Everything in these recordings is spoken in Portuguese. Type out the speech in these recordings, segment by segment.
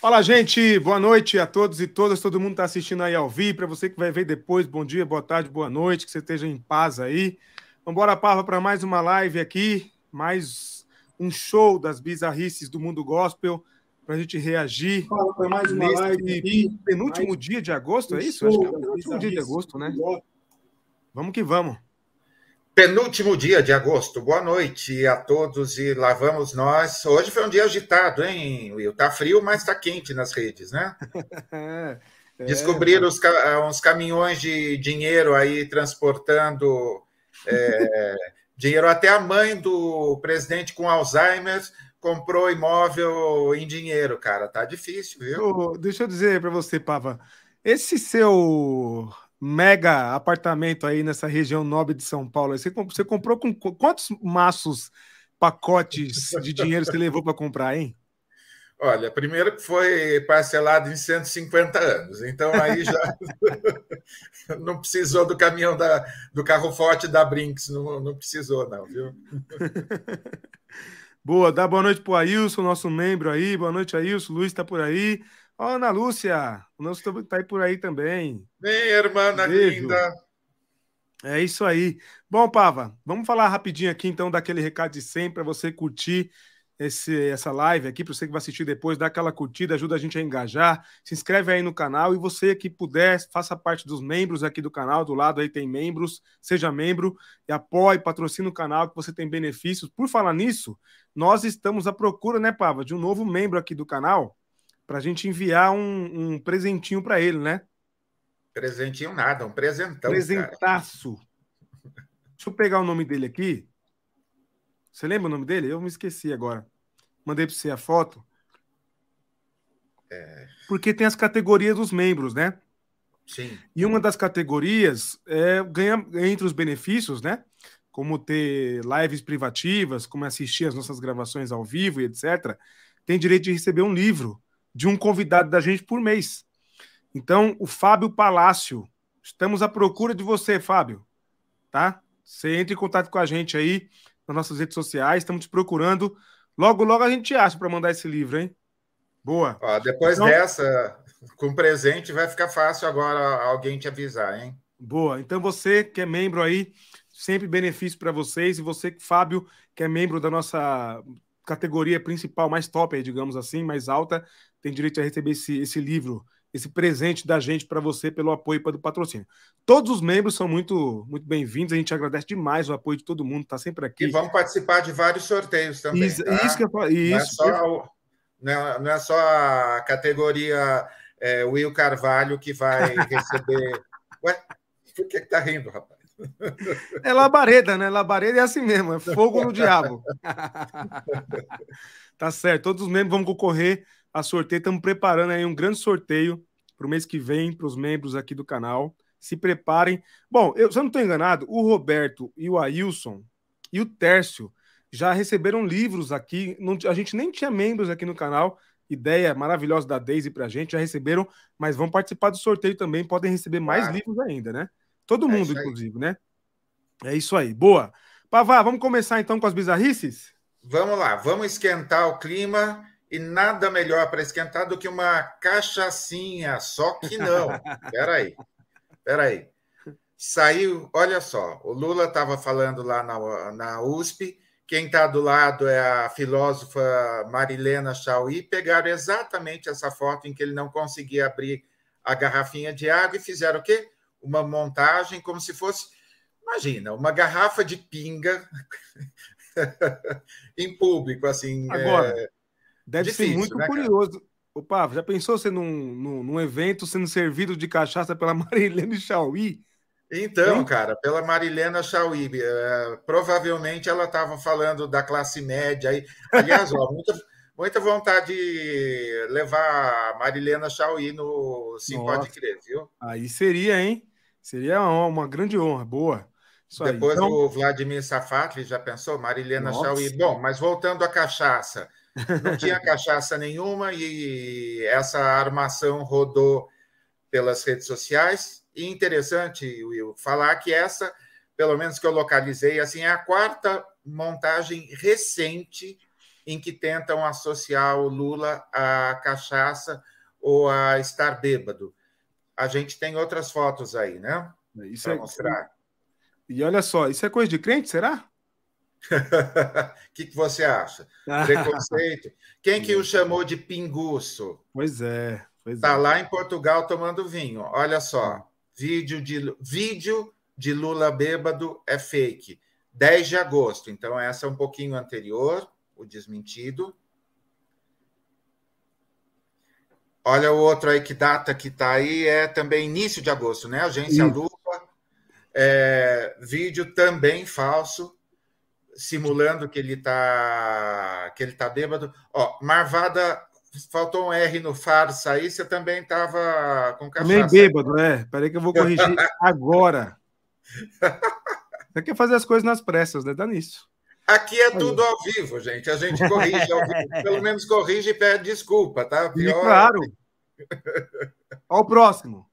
Fala, gente. Boa noite a todos e todas. Todo mundo está assistindo aí ao vivo. Para você que vai ver depois, bom dia, boa tarde, boa noite. Que você esteja em paz aí. Vamos embora, Parva, para mais uma live aqui. Mais um show das bizarrices do mundo gospel. Para a gente reagir. Fala para mais uma live aqui. Penúltimo mais... dia de agosto, é isso? Acho que é o penúltimo dia de agosto, né? Vamos que vamos. Penúltimo dia de agosto. Boa noite a todos e lá vamos nós. Hoje foi um dia agitado, hein, Will? Tá frio, mas tá quente nas redes, né? é, Descobriram os, uns caminhões de dinheiro aí transportando é, dinheiro. Até a mãe do presidente com Alzheimer comprou imóvel em dinheiro, cara. Tá difícil, viu? Oh, deixa eu dizer para você, Pava. Esse seu mega apartamento aí nessa região nobre de São Paulo. Você, você comprou com quantos maços, pacotes de dinheiro você levou para comprar, hein? Olha, primeiro que foi parcelado em 150 anos, então aí já não precisou do caminhão da, do carro forte da Brinks, não, não precisou, não, viu? Boa, dá boa noite para o Ailson, nosso membro aí. Boa noite, Ailson. Luiz está por aí. Ó, Ana Lúcia, o nosso tá aí por aí também. Bem, irmã linda. É isso aí. Bom, Pava, vamos falar rapidinho aqui então daquele recado de sempre para você curtir esse, essa live aqui, para você que vai assistir depois, dá aquela curtida, ajuda a gente a engajar, se inscreve aí no canal e você que puder, faça parte dos membros aqui do canal, do lado aí tem membros, seja membro e apoie, patrocine o canal que você tem benefícios. Por falar nisso, nós estamos à procura, né, Pava, de um novo membro aqui do canal para a gente enviar um, um presentinho para ele, né? Presentinho nada, um presentão. Presentaço. Cara. Deixa eu pegar o nome dele aqui. Você lembra o nome dele? Eu me esqueci agora. Mandei para você a foto. É... Porque tem as categorias dos membros, né? Sim. E uma das categorias é ganha entre os benefícios, né? Como ter lives privativas, como assistir as nossas gravações ao vivo e etc. Tem direito de receber um livro de um convidado da gente por mês. Então, o Fábio Palácio. Estamos à procura de você, Fábio. Tá? Você entre em contato com a gente aí nas nossas redes sociais. Estamos te procurando. Logo, logo a gente acha para mandar esse livro, hein? Boa. Ó, depois então... dessa, com presente, vai ficar fácil agora alguém te avisar, hein? Boa. Então, você que é membro aí, sempre benefício para vocês. E você, Fábio, que é membro da nossa categoria principal, mais top, aí, digamos assim, mais alta, tem direito a receber esse, esse livro, esse presente da gente para você pelo apoio para do patrocínio. Todos os membros são muito muito bem-vindos, a gente agradece demais o apoio de todo mundo, está sempre aqui. E vão participar de vários sorteios também. Isso, tá? isso que eu falo. Isso, não, é só, não, é, não é só a categoria é, Will Carvalho que vai receber. Ué, por que está rindo, rapaz? É labareda, né? Labareda é assim mesmo, é fogo no diabo. tá certo, todos os membros vão concorrer a sorteio. Estamos preparando aí um grande sorteio para o mês que vem, para os membros aqui do canal. Se preparem. Bom, eu, se eu não estou enganado, o Roberto e o Ailson e o Tércio já receberam livros aqui. Não, a gente nem tinha membros aqui no canal. Ideia maravilhosa da Daisy para a gente, já receberam, mas vão participar do sorteio também. Podem receber mais claro. livros ainda, né? Todo é mundo, inclusive, né? É isso aí. Boa. Pavá, vamos começar então com as bizarrices? Vamos lá, vamos esquentar o clima e nada melhor para esquentar do que uma cachaçinha, só que não. Peraí, peraí. Saiu, olha só, o Lula estava falando lá na, na USP, quem está do lado é a filósofa Marilena Chauí, pegaram exatamente essa foto em que ele não conseguia abrir a garrafinha de água e fizeram o quê? Uma montagem como se fosse, imagina, uma garrafa de pinga em público, assim. Agora, é Deve Difícil, ser muito né, curioso. Opa, já pensou você num, num, num, evento sendo servido de cachaça pela Marilene Chauí? Então, hein? cara, pela Marilena Chauí. É, provavelmente ela estava falando da classe média. Aí. Aliás, ó, muita, muita vontade de levar a Marilena Chauí no Sim Nossa. Pode Crer, viu? Aí seria, hein? Seria uma, uma grande honra. Boa. Isso Depois então... o Vladimir Safat, já pensou? Marilena Nossa. Chauí. Bom, mas voltando à cachaça. Não tinha cachaça nenhuma e essa armação rodou pelas redes sociais. E interessante, Will, falar que essa, pelo menos que eu localizei, assim, é a quarta montagem recente em que tentam associar o Lula à cachaça ou a estar bêbado. A gente tem outras fotos aí, né? Isso pra é mostrar. E olha só, isso é coisa de crente, será? O que, que você acha? Preconceito? Quem que o chamou de pinguço? Pois é. Está é. lá em Portugal tomando vinho. Olha só, vídeo de, vídeo de Lula bêbado é fake. 10 de agosto, então essa é um pouquinho anterior, o desmentido. Olha o outro aí, que data que está aí, é também início de agosto, né? Agência Lula. É, vídeo também falso, simulando que ele está que ele tá bêbado. Ó, Marvada, faltou um R no farsa aí, você também estava com cachaça. Meio bêbado, é. Peraí que eu vou corrigir agora. Você quer fazer as coisas nas pressas, né? Dá nisso. Aqui é tudo ao vivo, gente. A gente corrige ao vivo. Pelo menos corrige e pede desculpa, tá? Pior... E claro. Olha o próximo.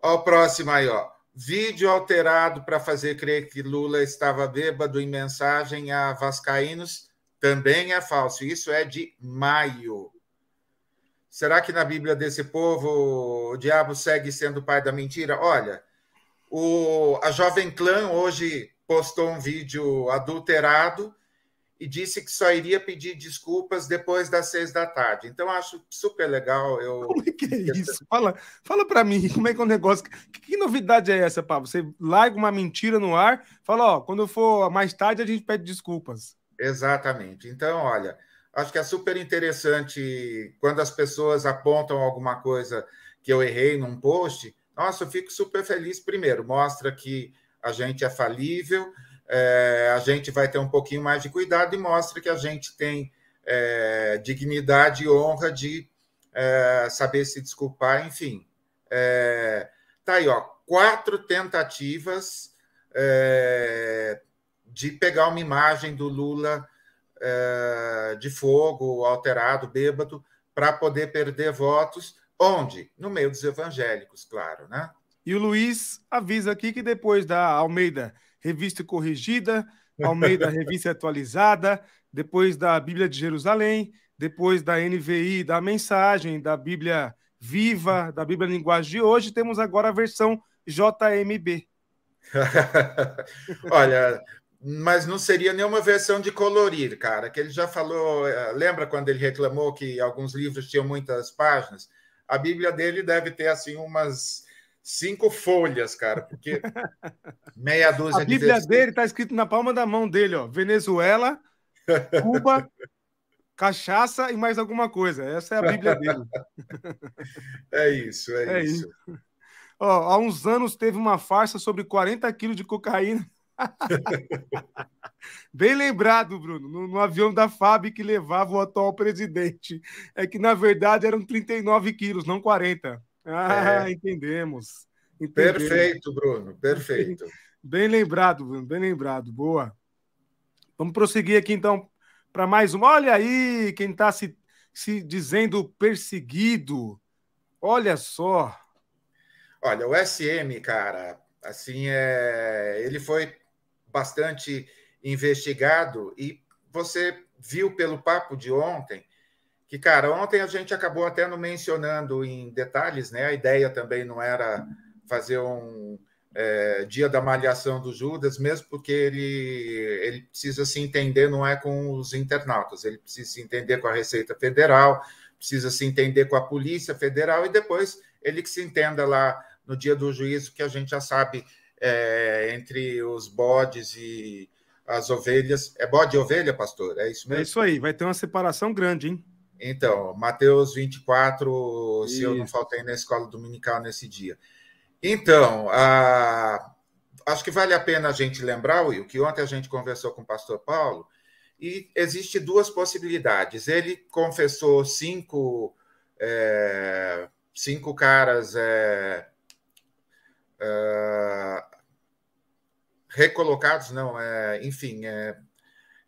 Olha o próximo aí, ó. Vídeo alterado para fazer crer que Lula estava bêbado em mensagem a Vascaínos também é falso. Isso é de maio. Será que na Bíblia desse povo o diabo segue sendo pai da mentira? Olha, o, a Jovem Clã hoje postou um vídeo adulterado e disse que só iria pedir desculpas depois das seis da tarde. Então, acho super legal. Eu... Como é que é isso? Fala, fala para mim, como é que é o negócio? Que, que, novidade é essa, Pablo? Você larga uma mentira no ar, fala, ó, quando for mais tarde a gente pede desculpas. Exatamente. Então, olha, acho que é super interessante quando as pessoas apontam alguma coisa que eu errei num post. Nossa, eu fico super feliz. Primeiro, mostra que a gente é falível, é, a gente vai ter um pouquinho mais de cuidado e mostra que a gente tem é, dignidade e honra de é, saber se desculpar, enfim. É, tá aí, ó, quatro tentativas é, de pegar uma imagem do Lula é, de fogo, alterado, bêbado, para poder perder votos. Onde? No meio dos evangélicos, claro, né? E o Luiz avisa aqui que depois da Almeida Revista Corrigida, Almeida Revista Atualizada, depois da Bíblia de Jerusalém, depois da NVI, da Mensagem, da Bíblia Viva, da Bíblia Linguagem de hoje, temos agora a versão JMB. Olha, mas não seria nenhuma versão de colorir, cara, que ele já falou, eh, lembra quando ele reclamou que alguns livros tinham muitas páginas? A Bíblia dele deve ter assim umas cinco folhas, cara, porque meia dúzia A Bíblia de dele está escrito na palma da mão dele, ó. Venezuela, Cuba, cachaça e mais alguma coisa. Essa é a Bíblia dele. É isso, é, é isso. isso. Ó, há uns anos teve uma farsa sobre 40 quilos de cocaína. Bem lembrado, Bruno, no, no, avião da FAB que levava o atual presidente. É que, na verdade, eram 39 quilos, não 40. Ah, é. entendemos. entendemos. Perfeito, Bruno, perfeito. Bem lembrado, Bruno, bem lembrado. Boa. Vamos prosseguir aqui, então, para mais uma. Olha aí quem está se, se dizendo perseguido. Olha só. Olha, o SM, cara, assim, é... ele foi bastante investigado e você viu pelo papo de ontem que, cara, ontem a gente acabou até não mencionando em detalhes, né? A ideia também não era fazer um é, dia da malhação do Judas, mesmo porque ele, ele precisa se entender, não é com os internautas, ele precisa se entender com a Receita Federal, precisa se entender com a Polícia Federal e depois ele que se entenda lá no dia do juízo, que a gente já sabe é, entre os bodes e as ovelhas. É bode e ovelha, pastor? É isso mesmo? É isso aí, vai ter uma separação grande, hein? Então, Mateus 24, isso. se eu não faltei na escola dominical nesse dia. Então, a... acho que vale a pena a gente lembrar, Will, que ontem a gente conversou com o pastor Paulo, e existe duas possibilidades. Ele confessou cinco, é... cinco caras é uh, recolocados, não, é, enfim, é,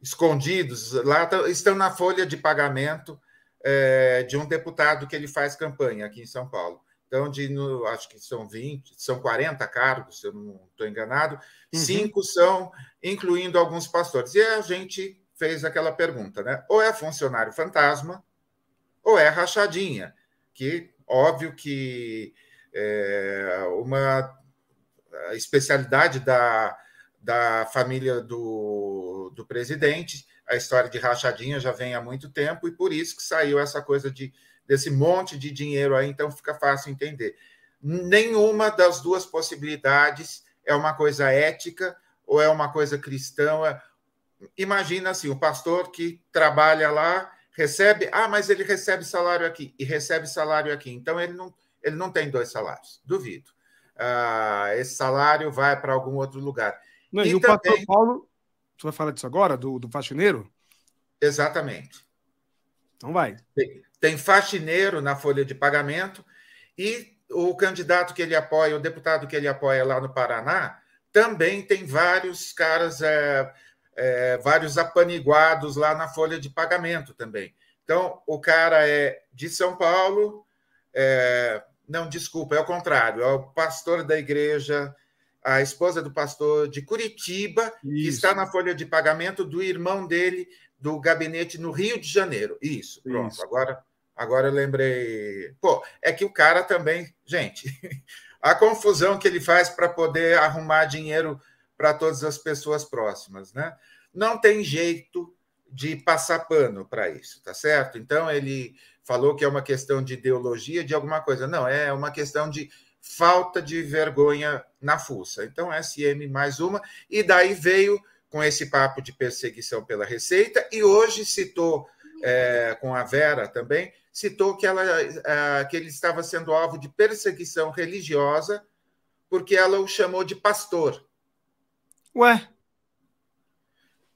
escondidos, lá estão na folha de pagamento é, de um deputado que ele faz campanha aqui em São Paulo. Então, de, no, acho que são 20, são 40 cargos, se eu não estou enganado, uhum. cinco são incluindo alguns pastores. E a gente fez aquela pergunta, né? Ou é funcionário fantasma, ou é rachadinha, que óbvio que é uma especialidade da, da família do, do presidente. A história de rachadinha já vem há muito tempo e por isso que saiu essa coisa de desse monte de dinheiro aí, então fica fácil entender. Nenhuma das duas possibilidades é uma coisa ética ou é uma coisa cristã imagina assim, o pastor que trabalha lá recebe, ah, mas ele recebe salário aqui e recebe salário aqui, então ele não, ele não tem dois salários, duvido. Ah, esse salário vai para algum outro lugar. Não, e, e o também... pastor Paulo, você vai falar disso agora, do, do faxineiro? Exatamente. Então vai. Tem, tem faxineiro na folha de pagamento e o candidato que ele apoia, o deputado que ele apoia lá no Paraná, também tem vários caras. É, é, vários apaniguados lá na folha de pagamento também. Então, o cara é de São Paulo, é, não, desculpa, é o contrário, é o pastor da igreja, a esposa do pastor de Curitiba, Isso. que está na folha de pagamento do irmão dele, do gabinete no Rio de Janeiro. Isso, pronto, Isso. agora. Agora eu lembrei. Pô, é que o cara também. Gente, a confusão que ele faz para poder arrumar dinheiro para todas as pessoas próximas, né? Não tem jeito de passar pano para isso, tá certo? Então ele falou que é uma questão de ideologia, de alguma coisa. Não, é uma questão de falta de vergonha na fuça. Então, SM mais uma, e daí veio com esse papo de perseguição pela Receita, e hoje citou é, com a Vera também, citou que, ela, é, que ele estava sendo alvo de perseguição religiosa porque ela o chamou de pastor. Ué?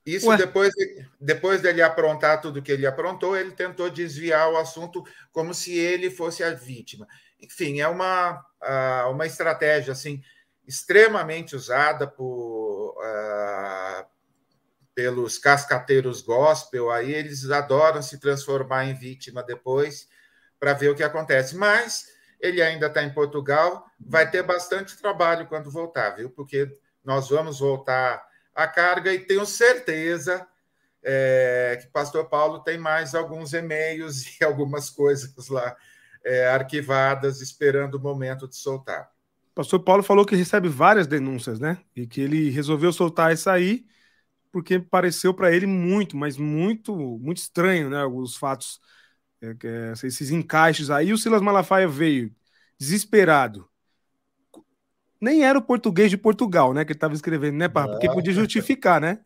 Isso Ué. depois, depois dele aprontar tudo que ele aprontou, ele tentou desviar o assunto como se ele fosse a vítima. Enfim, é uma, uma estratégia assim extremamente usada por, uh, pelos cascateiros gospel. Aí eles adoram se transformar em vítima depois para ver o que acontece. Mas ele ainda está em Portugal, vai ter bastante trabalho quando voltar, viu? Porque nós vamos voltar à carga e tenho certeza é, que Pastor Paulo tem mais alguns e-mails e algumas coisas lá é, arquivadas, esperando o momento de soltar. Pastor Paulo falou que recebe várias denúncias, né? E que ele resolveu soltar essa aí porque pareceu para ele muito, mas muito, muito estranho, né? Os fatos, é, é, esses encaixes aí. O Silas Malafaia veio desesperado nem era o português de Portugal, né? Que ele estava escrevendo, né, Pá? Porque podia justificar, né?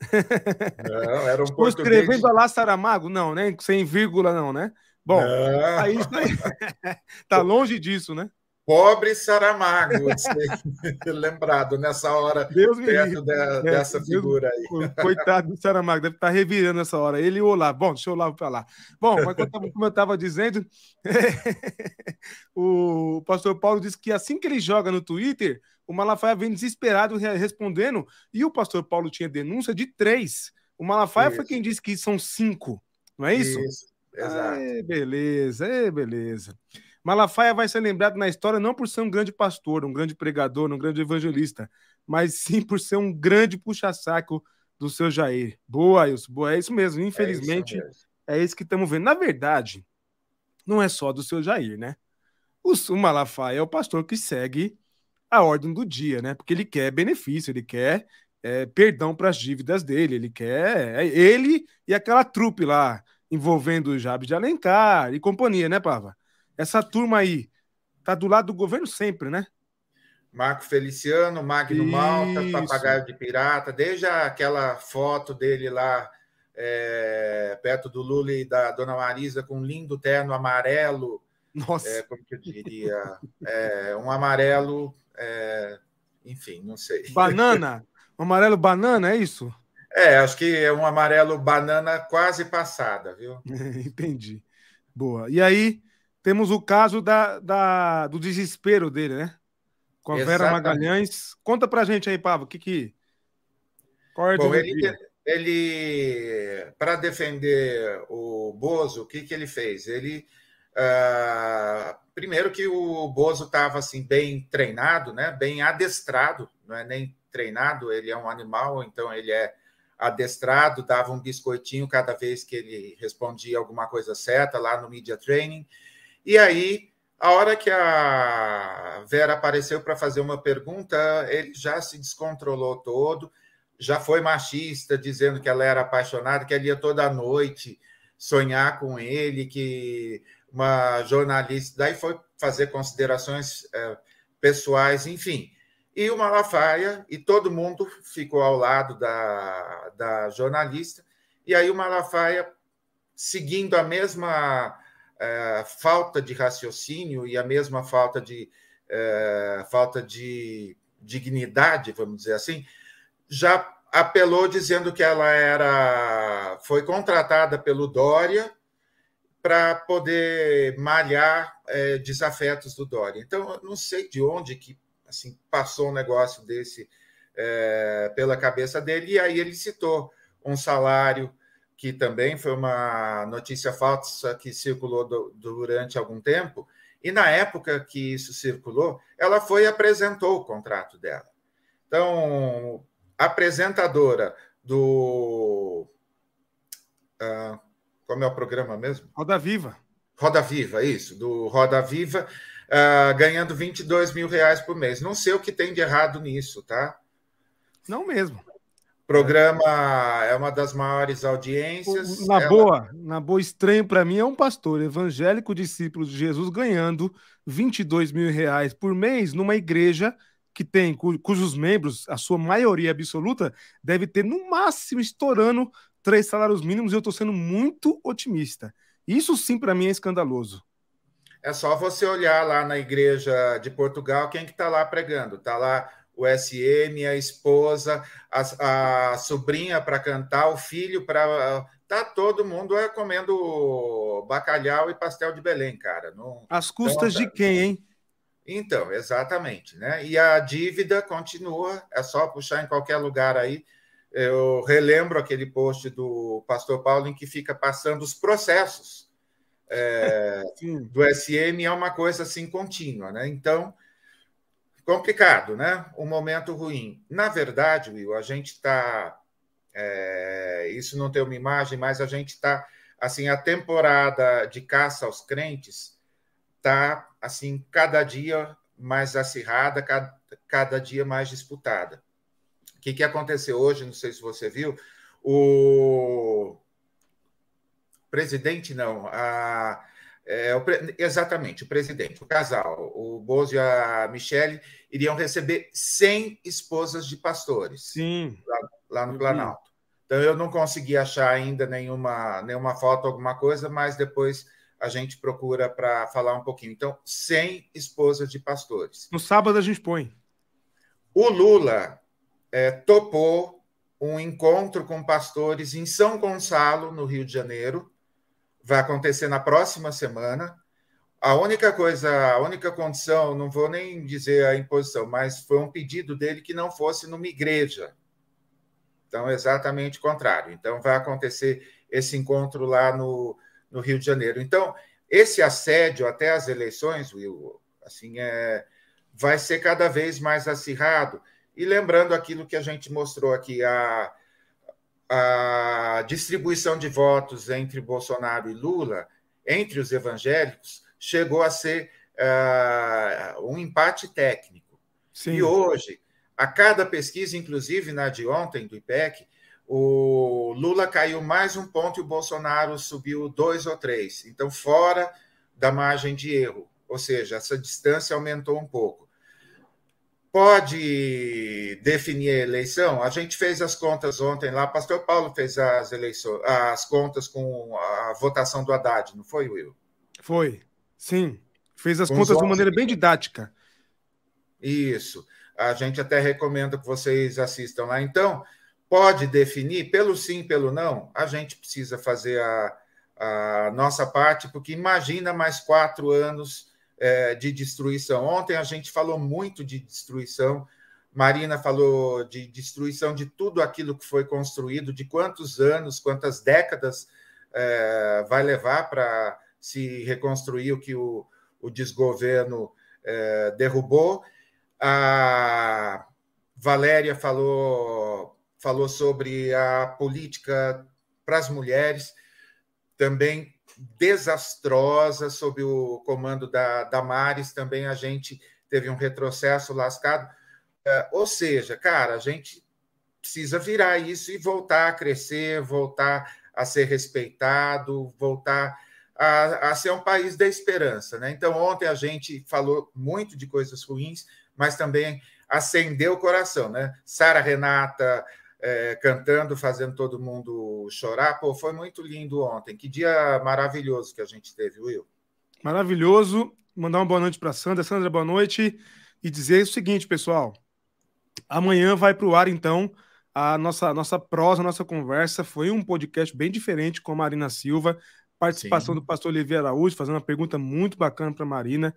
Não, era um Estou português... escrevendo a lá Saramago? Não, né? Sem vírgula, não, né? Bom, não. aí tá longe disso, né? Pobre Saramago, lembrado nessa hora, Deus perto de, é, dessa figura aí. Coitado do Saramago, deve estar tá revirando essa hora. Ele e o Olavo. Bom, deixa o Olavo para lá. Bom, mas como eu estava dizendo, o pastor Paulo disse que assim que ele joga no Twitter, o Malafaia vem desesperado respondendo, e o pastor Paulo tinha denúncia de três. O Malafaia isso. foi quem disse que são cinco, não é isso? Isso, exato. beleza, é, beleza. Malafaia vai ser lembrado na história não por ser um grande pastor, um grande pregador, um grande evangelista, mas sim por ser um grande puxa-saco do seu Jair. Boa, Wilson, boa, é isso mesmo. Infelizmente, é isso, é isso que estamos vendo. Na verdade, não é só do seu Jair, né? O, o Malafaia é o pastor que segue a ordem do dia, né? Porque ele quer benefício, ele quer é, perdão para as dívidas dele, ele quer é, ele e aquela trupe lá envolvendo o Jabes de Alencar e companhia, né, Pava? Essa turma aí tá do lado do governo sempre, né? Marco Feliciano, Magno Isso. Malta, Papagaio de Pirata, desde aquela foto dele lá é, perto do Lula e da Dona Marisa com um lindo terno amarelo. Nossa. É, como que eu diria? É, um amarelo é, enfim, não sei. Banana? Um amarelo banana, é isso? É, acho que é um amarelo banana quase passada, viu? Entendi. Boa. E aí temos o caso da, da, do desespero dele, né? Com a Exatamente. Vera Magalhães. Conta pra gente aí, Pablo, o que que. Qual é Bom, ele, ele para defender o Bozo, o que, que ele fez? Ele Uh, primeiro que o Bozo estava assim bem treinado, né? Bem adestrado, não é nem treinado, ele é um animal, então ele é adestrado, dava um biscoitinho cada vez que ele respondia alguma coisa certa lá no Media Training. E aí, a hora que a Vera apareceu para fazer uma pergunta, ele já se descontrolou todo, já foi machista, dizendo que ela era apaixonada, que ela ia toda noite sonhar com ele, que uma jornalista. Daí foi fazer considerações é, pessoais, enfim. E o Malafaia, e todo mundo ficou ao lado da, da jornalista, e aí o Malafaia, seguindo a mesma é, falta de raciocínio e a mesma falta de, é, falta de dignidade, vamos dizer assim, já apelou dizendo que ela era foi contratada pelo Dória para poder malhar é, desafetos do Dória. Então, eu não sei de onde que assim passou um negócio desse é, pela cabeça dele, e aí ele citou um salário que também foi uma notícia falsa que circulou do, durante algum tempo, e na época que isso circulou, ela foi e apresentou o contrato dela. Então, apresentadora do. Uh, como é o programa mesmo? Roda Viva. Roda Viva, isso, do Roda Viva, uh, ganhando 22 mil reais por mês. Não sei o que tem de errado nisso, tá? Não mesmo programa é uma das maiores audiências. Na ela... boa, na boa, estranho para mim é um pastor evangélico discípulo de Jesus ganhando 22 mil reais por mês numa igreja que tem cujos membros, a sua maioria absoluta, deve ter no máximo estourando três salários mínimos. E eu estou sendo muito otimista. Isso sim para mim é escandaloso. É só você olhar lá na igreja de Portugal quem que está lá pregando. Está lá o SM, a esposa, a, a sobrinha para cantar, o filho para. Tá todo mundo é, comendo bacalhau e pastel de Belém, cara. Não, As custas de quem, hein? Então, exatamente, né? E a dívida continua, é só puxar em qualquer lugar aí. Eu relembro aquele post do pastor Paulo em que fica passando os processos é, do SM, é uma coisa assim contínua, né? Então, complicado, né? Um momento ruim. Na verdade, Will, a gente está. É, isso não tem uma imagem, mas a gente está. Assim, a temporada de caça aos crentes está assim cada dia mais acirrada, cada, cada dia mais disputada. O que, que aconteceu hoje? Não sei se você viu. O presidente, não, a, é, o, exatamente, o presidente, o casal, o Bozo e a Michele, iriam receber 100 esposas de pastores Sim. Lá, lá no Planalto. Então, eu não consegui achar ainda nenhuma, nenhuma foto, alguma coisa, mas depois a gente procura para falar um pouquinho. Então, 100 esposas de pastores. No sábado a gente põe. O Lula é, topou um encontro com pastores em São Gonçalo, no Rio de Janeiro, vai acontecer na próxima semana. A única coisa, a única condição, não vou nem dizer a imposição, mas foi um pedido dele que não fosse numa igreja. Então, exatamente o contrário. Então, vai acontecer esse encontro lá no, no Rio de Janeiro. Então, esse assédio até as eleições, Will, assim, é, vai ser cada vez mais acirrado. E lembrando aquilo que a gente mostrou aqui, a, a distribuição de votos entre Bolsonaro e Lula, entre os evangélicos, chegou a ser uh, um empate técnico. Sim. E hoje, a cada pesquisa, inclusive na de ontem, do IPEC, o Lula caiu mais um ponto e o Bolsonaro subiu dois ou três. Então, fora da margem de erro. Ou seja, essa distância aumentou um pouco pode definir a eleição? A gente fez as contas ontem lá, pastor Paulo fez as eleições, as contas com a votação do Haddad, não foi, Will? Foi, sim. Fez as com contas de uma maneira bem didática. Isso. A gente até recomenda que vocês assistam lá. Então, pode definir pelo sim, pelo não? A gente precisa fazer a, a nossa parte, porque imagina mais quatro anos é, de destruição. Ontem a gente falou muito de destruição. Marina falou de destruição de tudo aquilo que foi construído, de quantos anos, quantas décadas é, vai levar para se reconstruir o que o, o desgoverno é, derrubou. A Valéria falou falou sobre a política para as mulheres, também desastrosa, sob o comando da Damares, também a gente teve um retrocesso lascado. É, ou seja, cara, a gente precisa virar isso e voltar a crescer, voltar a ser respeitado, voltar a, a, ser um país da esperança. Né? Então, ontem a gente falou muito de coisas ruins, mas também acendeu o coração. Né? Sara Renata é, cantando, fazendo todo mundo chorar. Pô, foi muito lindo ontem. Que dia maravilhoso que a gente teve, Will. Maravilhoso. Mandar uma boa noite para Sandra. Sandra, boa noite. E dizer o seguinte, pessoal. Amanhã vai para o ar, então, a nossa, nossa prosa, a nossa conversa. Foi um podcast bem diferente com a Marina Silva participação Sim. do pastor Oliveira Araújo, fazendo uma pergunta muito bacana para Marina.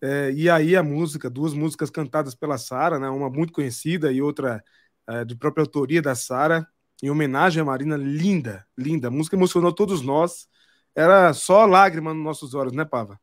É, e aí a música, duas músicas cantadas pela Sara, né, uma muito conhecida e outra é, de própria autoria da Sara, em homenagem à Marina, linda, linda. A música emocionou todos nós. Era só lágrima nos nossos olhos, né, Pava?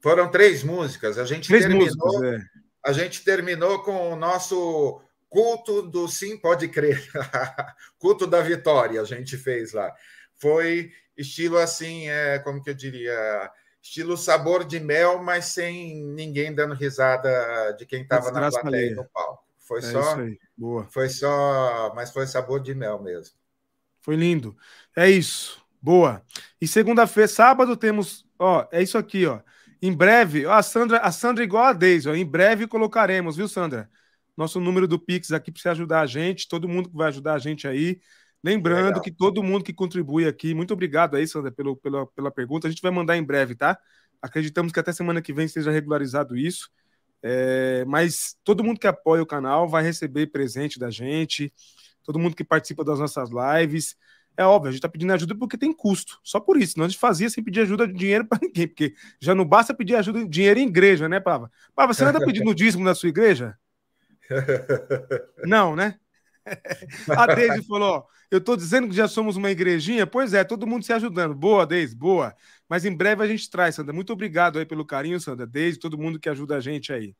Foram três músicas. A gente três terminou. Músicas, é. A gente terminou com o nosso culto do sim pode crer, culto da vitória. A gente fez lá. Foi estilo assim, é, como que eu diria, estilo sabor de mel, mas sem ninguém dando risada de quem estava na plateia no palco. Foi é só, boa. Foi só, mas foi sabor de mel mesmo. Foi lindo. É isso. Boa. E segunda-feira, sábado temos, ó, é isso aqui, ó. Em breve, ó, a Sandra, a Sandra igual a Deise, ó, em breve colocaremos, viu, Sandra? Nosso número do Pix aqui para você ajudar a gente, todo mundo que vai ajudar a gente aí. Lembrando Legal. que todo mundo que contribui aqui, muito obrigado aí, Sandra, pelo, pela, pela pergunta. A gente vai mandar em breve, tá? Acreditamos que até semana que vem seja regularizado isso. É, mas todo mundo que apoia o canal vai receber presente da gente, todo mundo que participa das nossas lives. É óbvio, a gente está pedindo ajuda porque tem custo, só por isso. Não a gente fazia sem pedir ajuda de dinheiro para ninguém, porque já não basta pedir ajuda de dinheiro em igreja, né, Pava? Pava, você não está pedindo dízimo na sua igreja? Não, né? A Deise falou: eu estou dizendo que já somos uma igrejinha. Pois é, todo mundo se ajudando. Boa, Deise, boa. Mas em breve a gente traz, Sandra. Muito obrigado aí pelo carinho, Sandra. Deise, todo mundo que ajuda a gente aí.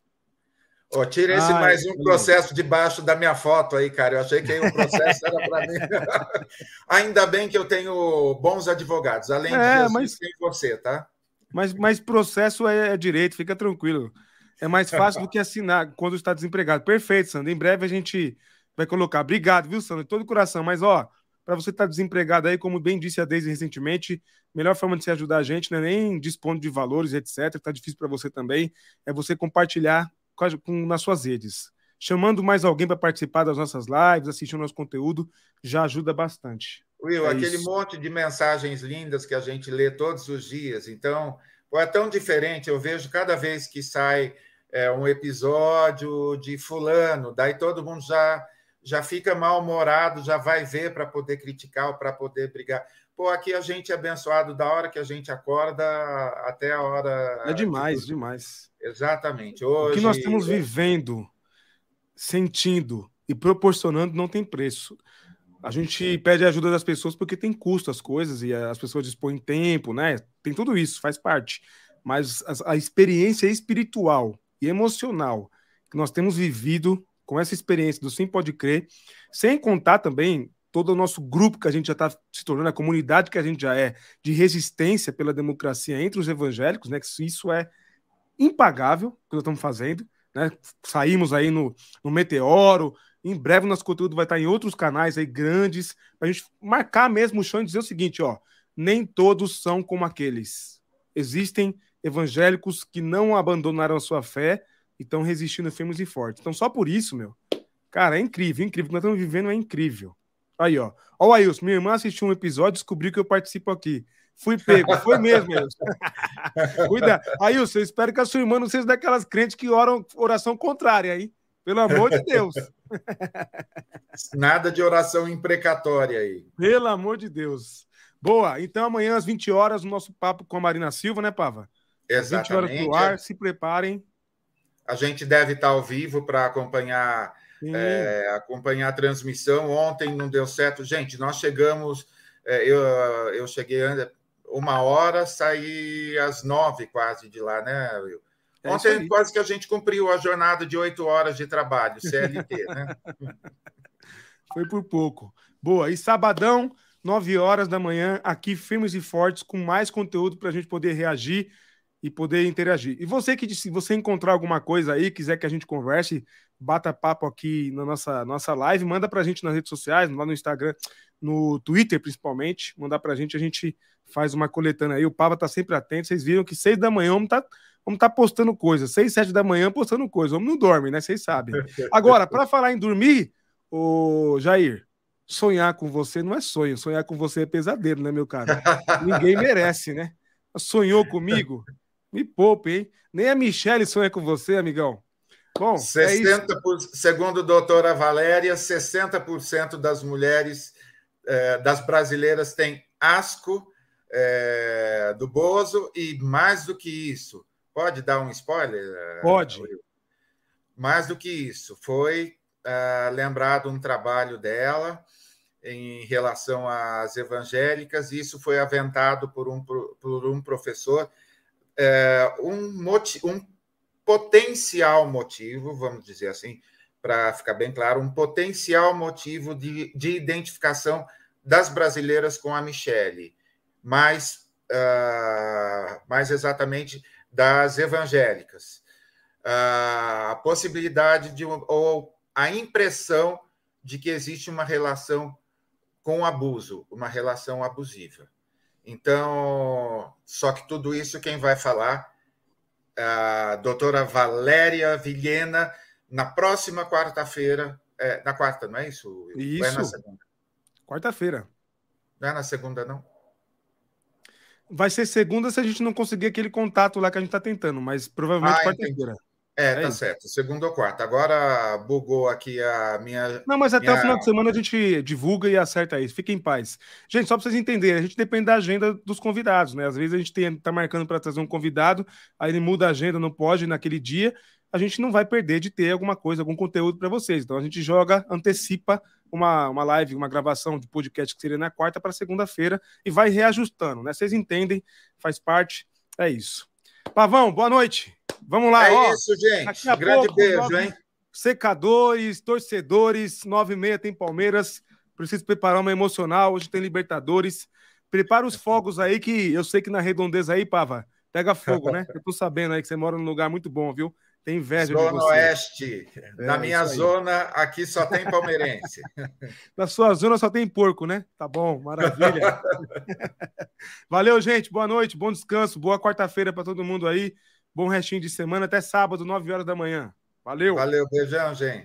Oh, tira esse Ai, mais um processo debaixo da minha foto aí, cara. Eu achei que aí um processo era para mim. Ainda bem que eu tenho bons advogados, além é, de Jesus, mas, tem você, tá? Mas, mas processo é, é direito, fica tranquilo. É mais fácil do que assinar quando está desempregado. Perfeito, Sandra. Em breve a gente vai colocar. Obrigado, viu, Sandro? De todo o coração. Mas, ó, para você estar tá desempregado aí, como bem disse a Deise recentemente, melhor forma de se ajudar a gente não é nem dispondo de valores, etc. Tá difícil para você também. É você compartilhar com, com, nas suas redes. Chamando mais alguém para participar das nossas lives, assistir o nosso conteúdo, já ajuda bastante. Will, é aquele isso. monte de mensagens lindas que a gente lê todos os dias. Então, é tão diferente. Eu vejo cada vez que sai é, um episódio de fulano, daí todo mundo já já fica mal-humorado, já vai ver para poder criticar ou para poder brigar. Pô, aqui a gente é abençoado da hora que a gente acorda até a hora. É demais, de demais. Exatamente. Hoje, o que nós estamos vivendo, sentindo e proporcionando não tem preço. A gente pede a ajuda das pessoas porque tem custo as coisas e as pessoas dispõem tempo, né? Tem tudo isso, faz parte. Mas a, a experiência espiritual e emocional que nós temos vivido com essa experiência do Sim Pode Crer, sem contar também todo o nosso grupo que a gente já está se tornando, a comunidade que a gente já é, de resistência pela democracia entre os evangélicos, né? Isso é impagável que nós estamos fazendo. Né? Saímos aí no, no Meteoro. Em breve nosso conteúdo vai estar em outros canais aí grandes, para a gente marcar mesmo o chão e dizer o seguinte: ó, nem todos são como aqueles. Existem evangélicos que não abandonaram a sua fé e estão resistindo firmes e fortes. Então, só por isso, meu, cara, é incrível, incrível. O que nós estamos vivendo é incrível. Aí, ó. Ó, Ailson, minha irmã assistiu um episódio e descobriu que eu participo aqui. Fui pego, foi mesmo, Ailson. Cuida. Ailson, eu espero que a sua irmã não seja daquelas crentes que oram oração contrária aí. Pelo amor de Deus. Nada de oração imprecatória aí. Pelo amor de Deus. Boa. Então, amanhã às 20 horas, o nosso papo com a Marina Silva, né, Pava? Exatamente. 20 horas no ar, se preparem. A gente deve estar ao vivo para acompanhar, é, acompanhar a transmissão. Ontem não deu certo. Gente, nós chegamos, é, eu, eu cheguei uma hora, saí às nove quase de lá, né, Will? É Ontem quase que a gente cumpriu a jornada de oito horas de trabalho, CLT, né? Foi por pouco. Boa. E sabadão, 9 horas da manhã, aqui firmes e fortes, com mais conteúdo para a gente poder reagir e poder interagir. E você que se você encontrar alguma coisa aí, quiser que a gente converse, bata papo aqui na nossa, nossa live, manda para a gente nas redes sociais, lá no Instagram, no Twitter principalmente, mandar para a gente, a gente faz uma coletânea aí. O Pava tá sempre atento. Vocês viram que seis da manhã vamos tá, vamos tá postando coisa, seis, sete da manhã postando coisa. Vamos não dorme, né? Vocês sabem. Agora, para falar em dormir, o Jair, sonhar com você não é sonho, sonhar com você é pesadelo, né, meu cara? Ninguém merece, né? Sonhou comigo? Me poupe, hein? Nem a Michelle sonha com você, amigão. Bom, 60 é por, segundo a doutora Valéria, 60% das mulheres, eh, das brasileiras, têm asco eh, do Bozo e mais do que isso. Pode dar um spoiler? Eh, Pode. Mais do que isso, foi uh, lembrado um trabalho dela em relação às evangélicas, e isso foi aventado por um, por um professor é, um, um potencial motivo, vamos dizer assim, para ficar bem claro, um potencial motivo de, de identificação das brasileiras com a Michelle, mais, uh, mais exatamente das evangélicas. Uh, a possibilidade de, ou a impressão de que existe uma relação com abuso, uma relação abusiva. Então, só que tudo isso quem vai falar a doutora Valéria Vilhena na próxima quarta-feira. É, na quarta, não é isso? Isso. é na segunda? Quarta-feira. Não é na segunda, não? Vai ser segunda se a gente não conseguir aquele contato lá que a gente está tentando, mas provavelmente ah, quarta-feira. É, é tá isso. certo. Segunda ou quarta. Agora bugou aqui a minha. Não, mas até minha... o final de semana a gente divulga e acerta isso. Fique em paz. Gente, só para vocês entenderem, a gente depende da agenda dos convidados, né? Às vezes a gente tem, tá marcando para trazer um convidado, aí ele muda a agenda, não pode naquele dia. A gente não vai perder de ter alguma coisa, algum conteúdo para vocês. Então a gente joga, antecipa uma, uma live, uma gravação de podcast que seria na quarta para segunda-feira e vai reajustando, né? Vocês entendem, faz parte. É isso. Pavão, boa noite. Vamos lá, é ó. isso, gente. Grande pouco, beijo, nove... hein? Secadores, torcedores, nove e meia tem Palmeiras. Preciso preparar uma emocional. Hoje tem Libertadores. Prepara os fogos aí, que eu sei que na redondeza aí, Pava, pega fogo, né? Eu tô sabendo aí que você mora num lugar muito bom, viu? Tem inveja zona de você. Oeste. É, Na minha zona, aqui só tem palmeirense. Na sua zona só tem porco, né? Tá bom, maravilha. Valeu, gente. Boa noite, bom descanso, boa quarta-feira para todo mundo aí. Bom restinho de semana, até sábado, 9 horas da manhã. Valeu. Valeu, beijão, gente.